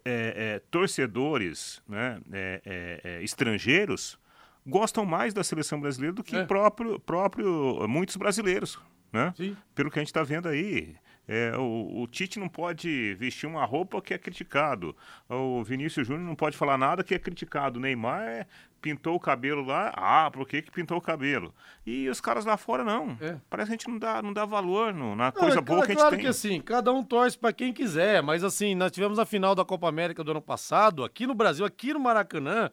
é, é, torcedores né, é, é, é, estrangeiros gostam mais da seleção brasileira do que próprio, próprio muitos brasileiros, né? Pelo que a gente está vendo aí. É, o, o Tite não pode vestir uma roupa que é criticado. O Vinícius Júnior não pode falar nada que é criticado. O Neymar é, pintou o cabelo lá. Ah, por que, que pintou o cabelo? E os caras lá fora não. É. Parece que a gente não dá, não dá valor no- na Não, coisa é boa claro, que a gente claro tem. que assim, cada um torce pra quem quiser, mas assim, nós tivemos a final da Copa América do ano passado, aqui no Brasil, aqui no Maracanã.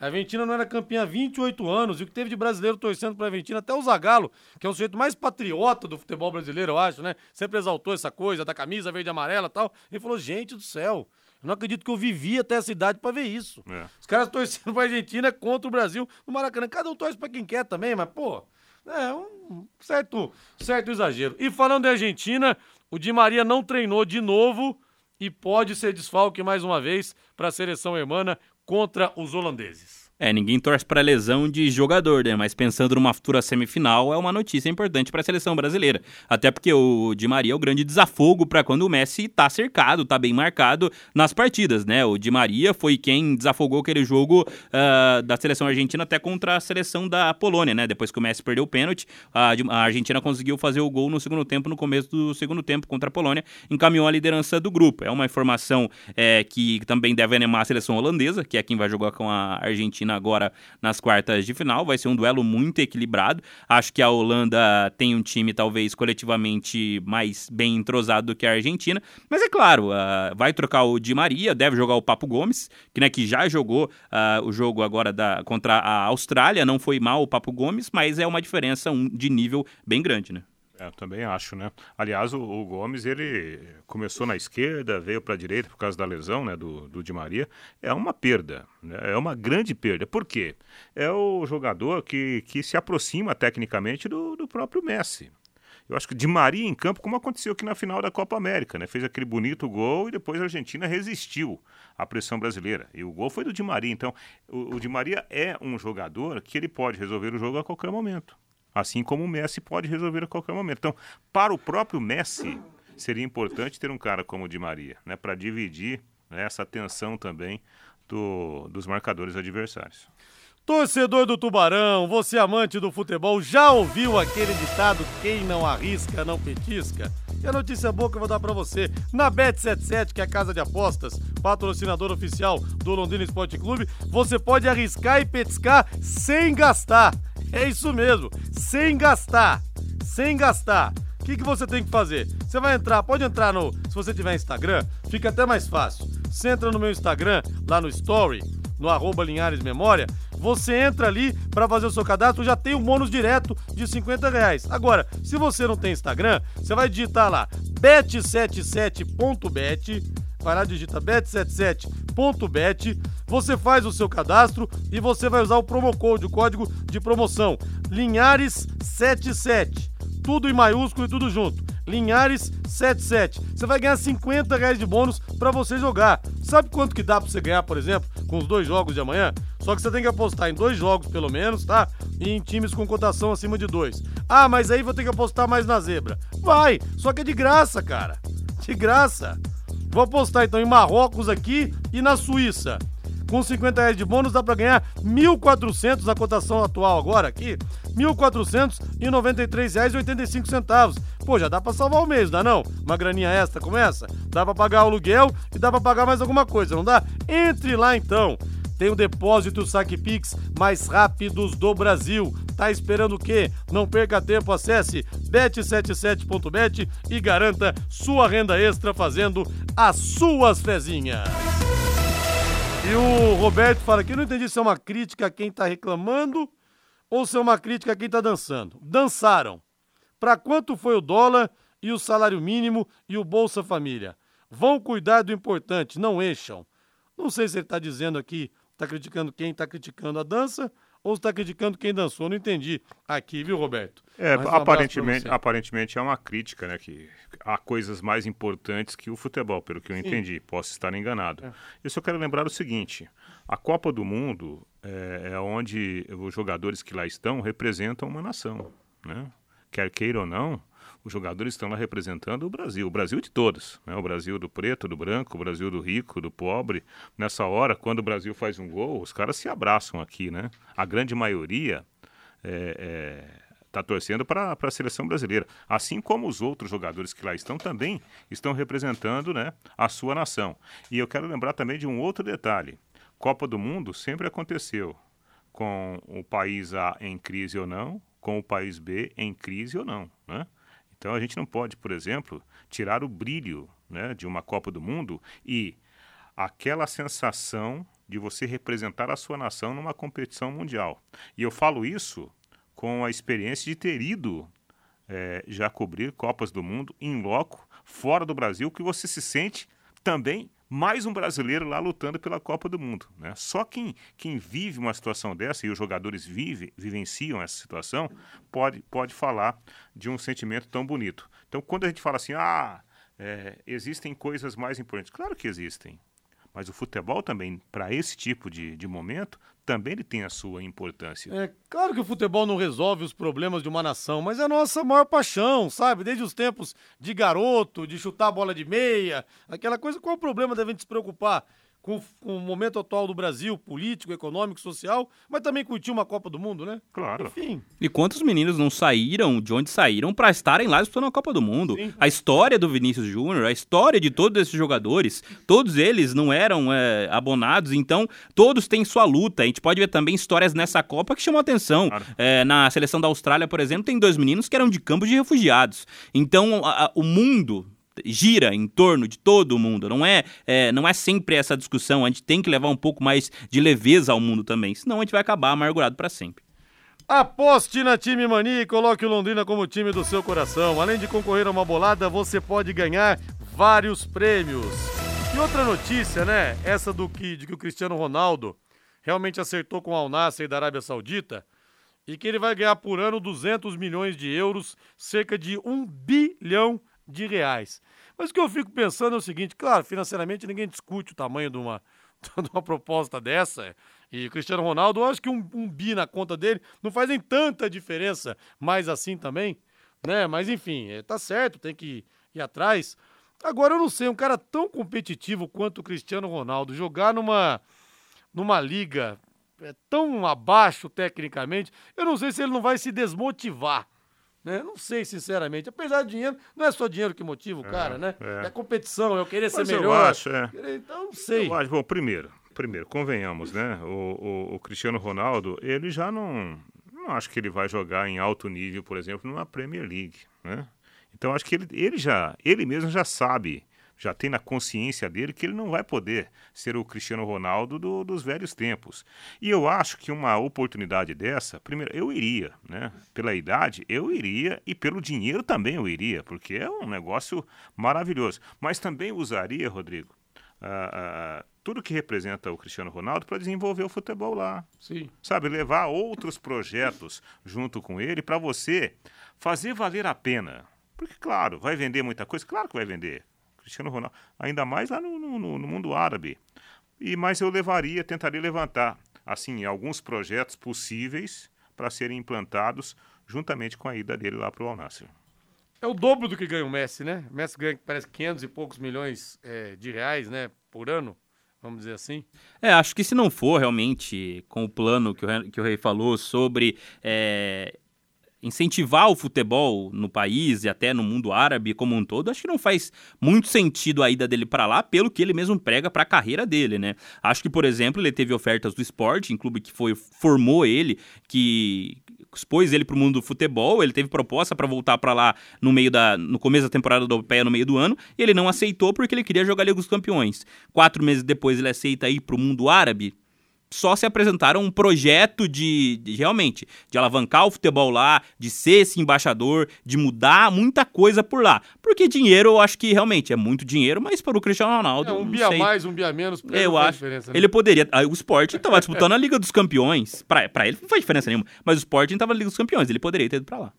A Argentina não era campeã há 28 anos, e o que teve de brasileiro torcendo pra Argentina, até o Zagallo, que é o sujeito mais patriota do futebol brasileiro, eu acho, né? Sempre exaltou essa coisa da camisa verde e amarela e tal. Ele falou: gente do céu, eu não acredito que eu vivi até essa idade pra ver isso. É. Os caras torcendo pra Argentina contra o Brasil no Maracanã. Cada um torce pra quem quer também, mas, pô, é um certo, certo exagero. E falando em Argentina, o Di Maria não treinou de novo e pode ser desfalque mais uma vez para a seleção hermana contra os holandeses. É, ninguém torce para lesão de jogador, né? Mas pensando numa futura semifinal, é uma notícia importante para a seleção brasileira. Até porque o Di Maria é o grande desafogo para quando o Messi tá cercado, tá bem marcado nas partidas, né? O Di Maria foi quem desafogou aquele jogo ah, da seleção argentina até contra a seleção da Polônia, né? Depois que o Messi perdeu o pênalti, a, a Argentina conseguiu fazer o gol no segundo tempo, no começo do segundo tempo contra a Polônia, encaminhou a liderança do grupo. É uma informação é, que também deve animar a seleção holandesa, que é quem vai jogar com a Argentina agora nas quartas de final. Vai ser um duelo muito equilibrado. Acho que a Holanda tem um time talvez coletivamente mais bem entrosado do que a Argentina, mas é claro, ah, vai trocar o Di Maria, deve jogar o Papo Gomes, que, né, que já jogou ah, o jogo agora da, contra a Austrália. Não foi mal o Papo Gomes, mas é uma diferença um, de nível bem grande, né? É, eu também acho, né? Aliás, o, o Gomes, ele começou na esquerda, veio para a direita por causa da lesão, né, do, do Di Maria. É uma perda, né? é uma grande perda. Por quê? É o jogador que, que se aproxima tecnicamente do, do próprio Messi. Eu acho que Di Maria em campo, como aconteceu aqui na final da Copa América, né? Fez aquele bonito gol e depois a Argentina resistiu à pressão brasileira. E o gol foi do Di Maria. Então, o, o Di Maria é um jogador que ele pode resolver o jogo a qualquer momento. Assim como o Messi pode resolver a qualquer momento. Então, para o próprio Messi, seria importante ter um cara como o Di Maria, né, para dividir né, essa tensão também do, dos marcadores adversários. Torcedor do Tubarão, você amante do futebol, já ouviu aquele ditado: quem não arrisca, não petisca? E a notícia boa que eu vou dar pra você: na Bet77, que é a casa de apostas, patrocinador oficial do Londrina Esporte Clube, você pode arriscar e petiscar sem gastar. É isso mesmo, sem gastar. Sem gastar. O que, que você tem que fazer? Você vai entrar, pode entrar no. Se você tiver Instagram, fica até mais fácil. Você entra no meu Instagram, lá no Story, no arroba Linhares Memória, você entra ali para fazer o seu cadastro, já tem um bônus direto de 50 reais. Agora, se você não tem Instagram, você vai digitar lá bet77.bet, vai lá, digita bet77.bet, você faz o seu cadastro e você vai usar o promo code, o código de promoção, Linhares77, tudo em maiúsculo e tudo junto. Linhares 77. Você vai ganhar 50 reais de bônus para você jogar. Sabe quanto que dá para você ganhar, por exemplo, com os dois jogos de amanhã? Só que você tem que apostar em dois jogos pelo menos, tá? E em times com cotação acima de dois. Ah, mas aí vou ter que apostar mais na zebra. Vai, só que é de graça, cara. De graça. Vou apostar então em Marrocos aqui e na Suíça. Com 50 reais de bônus dá para ganhar 1.400 na cotação atual agora aqui, R$ 1.493,85. Pô, já dá para salvar o mês, dá não? Uma graninha extra como essa? Dá para pagar o aluguel e dá para pagar mais alguma coisa, não dá? Entre lá então. Tem o depósito e o saque Pix mais rápidos do Brasil. Tá esperando o quê? Não perca tempo, acesse bet77.bet e garanta sua renda extra fazendo as suas fezinhas. E o Roberto fala aqui, não entendi se é uma crítica a quem tá reclamando ou se é uma crítica a quem tá dançando. Dançaram. Para quanto foi o dólar e o salário mínimo e o Bolsa Família? Vão cuidar do importante, não encham. Não sei se ele está dizendo aqui, está criticando quem está criticando a dança ou está criticando quem dançou. Não entendi aqui, viu, Roberto? É, um aparentemente, aparentemente é uma crítica, né? Que há coisas mais importantes que o futebol, pelo que eu entendi. Posso estar enganado. É. Eu só quero lembrar o seguinte: a Copa do Mundo é, é onde os jogadores que lá estão representam uma nação, né? Quer queira ou não, os jogadores estão lá representando o Brasil, o Brasil de todos, né? O Brasil do preto, do branco, o Brasil do rico, do pobre. Nessa hora, quando o Brasil faz um gol, os caras se abraçam aqui, né? A grande maioria é, está torcendo para a seleção brasileira. Assim como os outros jogadores que lá estão também estão representando né, a sua nação. E eu quero lembrar também de um outro detalhe. Copa do Mundo sempre aconteceu com o país A em crise ou não, com o país B em crise ou não. Né? Então a gente não pode, por exemplo, tirar o brilho né, de uma Copa do Mundo e aquela sensação de você representar a sua nação numa competição mundial. E eu falo isso com a experiência de ter ido eh, já cobrir Copas do Mundo em loco, fora do Brasil, que você se sente também mais um brasileiro lá lutando pela Copa do Mundo. Né? Só quem, quem vive uma situação dessa, e os jogadores vive, vivenciam essa situação, pode, pode falar de um sentimento tão bonito. Então, quando a gente fala assim, ah, é, existem coisas mais importantes. Claro que existem. Mas o futebol também, para esse tipo de, de momento, também ele tem a sua importância. É claro que o futebol não resolve os problemas de uma nação, mas é a nossa maior paixão, sabe? Desde os tempos de garoto, de chutar a bola de meia, aquela coisa. Qual o problema gente se preocupar com, com o momento atual do Brasil, político, econômico, social, mas também curtir uma Copa do Mundo, né? Claro. Enfim. E quantos meninos não saíram de onde saíram para estarem lá disputando a Copa do Mundo? A história do Vinícius Júnior, a história de todos esses jogadores, todos eles não eram é, abonados, então todos têm sua luta. A gente pode ver também histórias nessa Copa que chamam atenção. Claro. É, na seleção da Austrália, por exemplo, tem dois meninos que eram de campos de refugiados. Então a- a- o mundo gira em torno de todo mundo. Não é, é, não é sempre essa discussão. A gente tem que levar um pouco mais de leveza ao mundo também, senão a gente vai acabar amargurado para sempre. Aposte na Time Mania e coloque o Londrina como time do seu coração. Além de concorrer a uma bolada, você pode ganhar vários prêmios. E outra notícia, né? Essa do que, de que o Cristiano Ronaldo realmente acertou com o Al Nassr da Arábia Saudita e que ele vai ganhar por ano 200 milhões de euros, cerca de um bilhão de reais. Mas o que eu fico pensando é o seguinte, claro, financeiramente ninguém discute o tamanho de uma, de uma proposta dessa. E Cristiano Ronaldo, eu acho que um, um bi na conta dele não faz nem tanta diferença, mas assim também, né? Mas enfim, é, tá certo, tem que ir atrás. Agora eu não sei, um cara tão competitivo quanto o Cristiano Ronaldo jogar numa numa liga é, tão abaixo tecnicamente, eu não sei se ele não vai se desmotivar. Né? Não sei, sinceramente. Apesar do dinheiro, não é só dinheiro que motiva o cara, né? é. É competição, eu querer Mas ser eu melhor. acho, é. Então, não sei. Eu acho, bom, primeiro, primeiro, convenhamos, né? O, o, o Cristiano Ronaldo, ele já não. Não acho que ele vai jogar em alto nível, por exemplo, numa Premier League, né? Então acho que ele, ele já, ele mesmo já sabe, já tem na consciência dele que ele não vai poder ser o Cristiano Ronaldo do- dos velhos tempos. E eu acho que uma oportunidade dessa, primeiro, eu iria, né? Pela idade, eu iria e pelo dinheiro também eu iria, porque é um negócio maravilhoso. Mas também usaria, Rodrigo, ah, ah, tudo que representa o Cristiano Ronaldo para desenvolver o futebol lá. Sim. Sabe, levar outros projetos junto com ele para você fazer valer a pena. Porque, claro, vai vender muita coisa? Claro que vai vender. Cristiano Ronaldo, ainda mais lá no, no- no- mundo árabe. E Mas eu levaria, tentaria levantar, assim, alguns projetos possíveis para serem implantados juntamente com a ida dele lá para o Al-Nassr. É o dobro do que ganha o Messi, né? O Messi ganha, parece, 500 e poucos milhões é, de reais, né? Por ano, vamos dizer assim. É, acho que se não for realmente com o plano que o, que o Rei falou sobre é, incentivar o futebol no país e até no mundo árabe como um todo, acho que não faz muito sentido a ida dele para lá, pelo que ele mesmo prega para a carreira dele, né? Acho que, por exemplo, ele teve ofertas do esporte, em clube que foi formou ele, que expôs ele para o mundo do futebol, ele teve proposta para voltar para lá no meio da no começo da temporada europeia, no meio do ano, e ele não aceitou porque ele queria jogar Liga dos Campeões. Quatro meses depois ele aceita ir para o mundo árabe, só se apresentaram um projeto de, de, realmente de alavancar o futebol lá, de ser esse embaixador, de mudar muita coisa por lá. Porque dinheiro eu acho que realmente é muito dinheiro, mas para o Cristiano Ronaldo. É um não bi a sei. mais, um bi a menos. pra ele Eu não faz acho. né? Ele poderia. O Sporting estava disputando a Liga dos Campeões. Pra, pra ele não faz diferença nenhuma. Mas o Sporting estava na Liga dos Campeões. Ele poderia ter ido pra lá.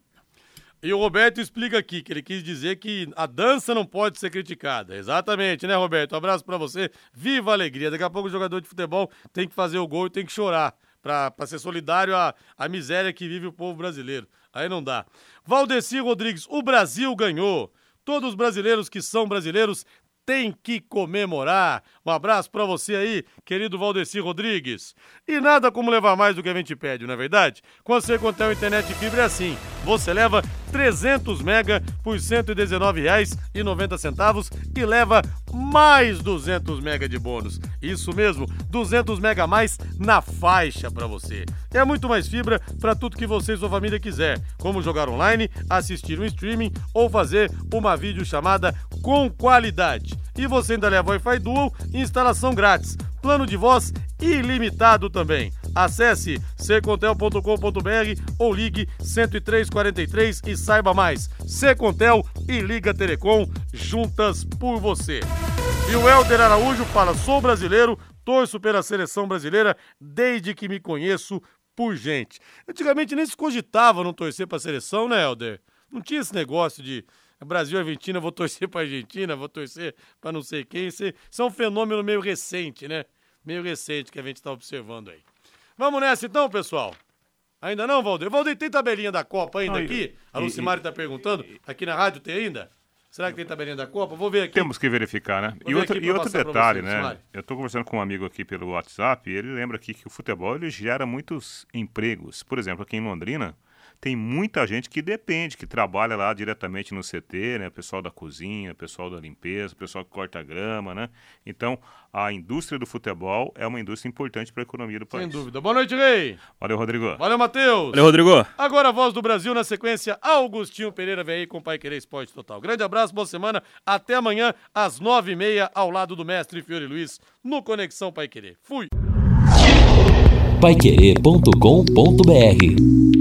E o Roberto explica aqui que ele quis dizer que a dança não pode ser criticada. Exatamente, né, Roberto? Um abraço pra você. Viva a alegria. Daqui a pouco o jogador de futebol tem que fazer o gol e tem que chorar pra ser solidário à, à miséria que vive o povo brasileiro. Aí não dá. Valdeci Rodrigues, o Brasil ganhou. Todos os brasileiros que são brasileiros têm que comemorar. Um abraço pra você aí, querido Valdeci Rodrigues. E nada como levar mais do que a gente pede, não é verdade? Com a Secontel Internet Fibra é assim. Você leva 300 mega por R$ 119,90 e leva mais 200 mega de bônus. Isso mesmo, 200 mega a mais na faixa para você. É muito mais fibra para tudo que você e sua família quiser, como jogar online, assistir um streaming ou fazer uma videochamada com qualidade. E você ainda leva Wi-Fi Dual e instalação grátis. Plano de voz ilimitado também. Acesse secontel.com.br ou ligue 10343 e saiba mais. Secontel e Liga Telecom juntas por você. E o Helder Araújo fala: sou brasileiro, torço pela seleção brasileira desde que me conheço por gente. Antigamente nem se cogitava não torcer pra seleção, né, Helder? Não tinha esse negócio de Brasil e Argentina, vou torcer pra Argentina, vou torcer pra não sei quem. Isso isso é um fenômeno meio recente, né? Meio recente que a gente tá observando aí. Vamos nessa então, pessoal? Ainda não, Valdir? Valdir, tem tabelinha da Copa ainda Não, e- aqui? A Lucimari tá perguntando. Aqui na rádio tem ainda? Será que tem tabelinha da Copa? Vou ver aqui. Temos que verificar, né? Vou E outro, e outro detalhe, você, né? Lucimari. Eu estou conversando com um amigo aqui pelo WhatsApp e ele lembra aqui que o futebol ele gera muitos empregos. Por exemplo, aqui em Londrina tem muita gente que depende, que trabalha lá diretamente no CT, né? O pessoal da cozinha, o pessoal da limpeza, o pessoal que corta grama, né? Então, a indústria do futebol é uma indústria importante para a economia do país. Sem dúvida. Boa noite, Rei. Valeu, Rodrigo. Valeu, Matheus. Valeu, Rodrigo. Agora a voz do Brasil na sequência, Augustinho Pereira vem aí com o Pai Querer Esporte Total. Grande abraço, boa semana. Até amanhã, às nove e meia, ao lado do mestre Fiore Luiz, no Conexão Pai Querer. Fui. Paiquerê.com.br